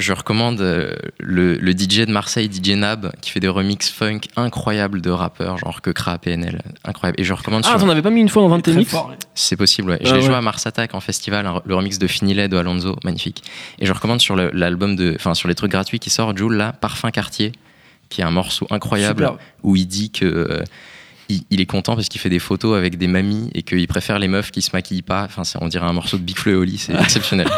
je recommande euh, le, le DJ de Marseille, DJ Nab, qui fait des remixes funk incroyables de rappeurs, genre que Kra, PNL, incroyable. Et je recommande Ah, sur- t'en avais pas mis une fois en 20 mix c'est possible, ouais. Ah je l'ai joué à Mars Attack en festival, le remix de Finilé de Alonso, magnifique. Et je recommande sur l'album de, enfin sur les trucs gratuits qui sort, Jules, là, Parfum Quartier, qui est un morceau incroyable où il dit que euh, il, est content parce qu'il fait des photos avec des mamies et qu'il préfère les meufs qui se maquillent pas. Enfin, on dirait un morceau de Big Flo et Oli, c'est exceptionnel.